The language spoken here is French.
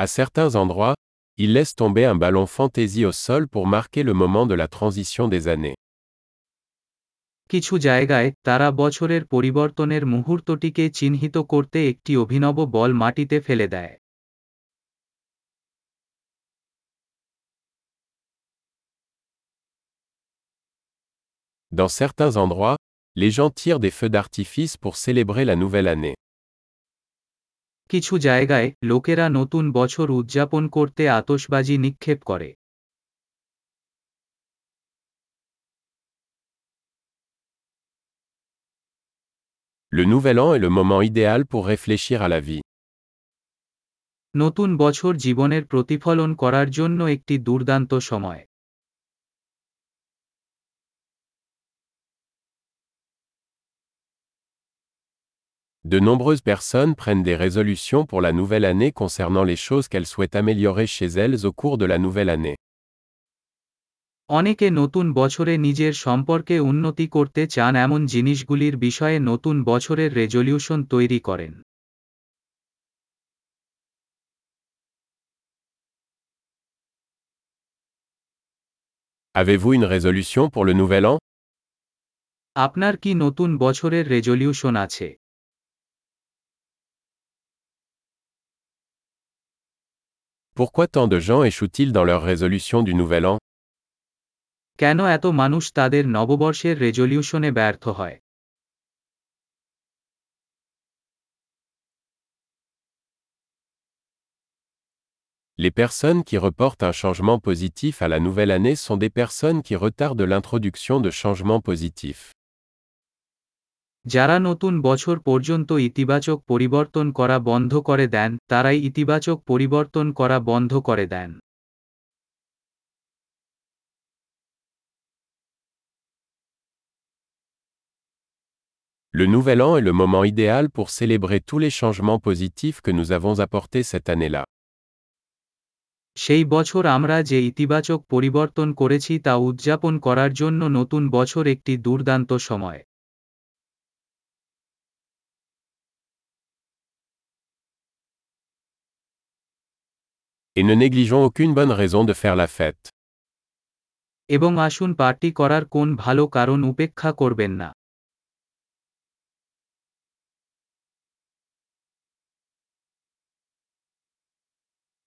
À certains endroits, ils laissent tomber un ballon fantaisie au sol pour marquer le moment de la transition des années. কিছু জায়গায় তারা বছরের পরিবর্তনের মুহূর্তটিকে চিহ্নিত করতে একটি অভিনব বল মাটিতে ফেলে দেয় Dans certains endroits, les gens tirent des feux d'artifice pour célébrer la nouvelle année. কিছু জায়গায় লোকেরা নতুন বছর উদযাপন করতে আতশবাজি নিক্ষেপ করে Le Nouvel An est le moment idéal pour réfléchir à la vie. নতুন বছর জীবনের প্রতিফলন করার জন্য একটি দুর্দান্ত সময় De nombreuses personnes prennent des résolutions pour la nouvelle année concernant les choses qu'elles souhaitent améliorer chez elles au cours de la nouvelle année. অনেকে নতুন বছরে নিজের সম্পর্কে উন্নতি করতে চান এমন জিনিসগুলির বিষয়ে নতুন বছরের রেজলিউশন তৈরি করেন Avez-vous une résolution pour le nouvel an আপনার কি নতুন বছরের রেজলিউশন আছে Pourquoi tant de gens échouent-ils dans leur résolution du nouvel an কেন এত মানুষ তাদের নববর্ষের রেজলিউশনে ব্যর্থ হয় Les personnes qui reportent un changement positif à la nouvelle année sont des personnes qui retardent l'introduction de changements positifs. যারা নতুন বছর পর্যন্ত ইতিবাচক পরিবর্তন করা বন্ধ করে দেন তারাই ইতিবাচক পরিবর্তন করা বন্ধ করে দেন Le nouvel an est le moment idéal pour célébrer tous les changements positifs que nous avons apportés cette année-là. সেই বছর আমরা যে ইতিবাচক পরিবর্তন করেছি তা উদযাপন করার জন্য নতুন বছর একটি দুর্দান্ত সময় Et ne négligeons aucune bonne raison de faire la fête. এবং আসুন পার্টি করার কোন ভালো কারণ উপেক্ষা করবেন না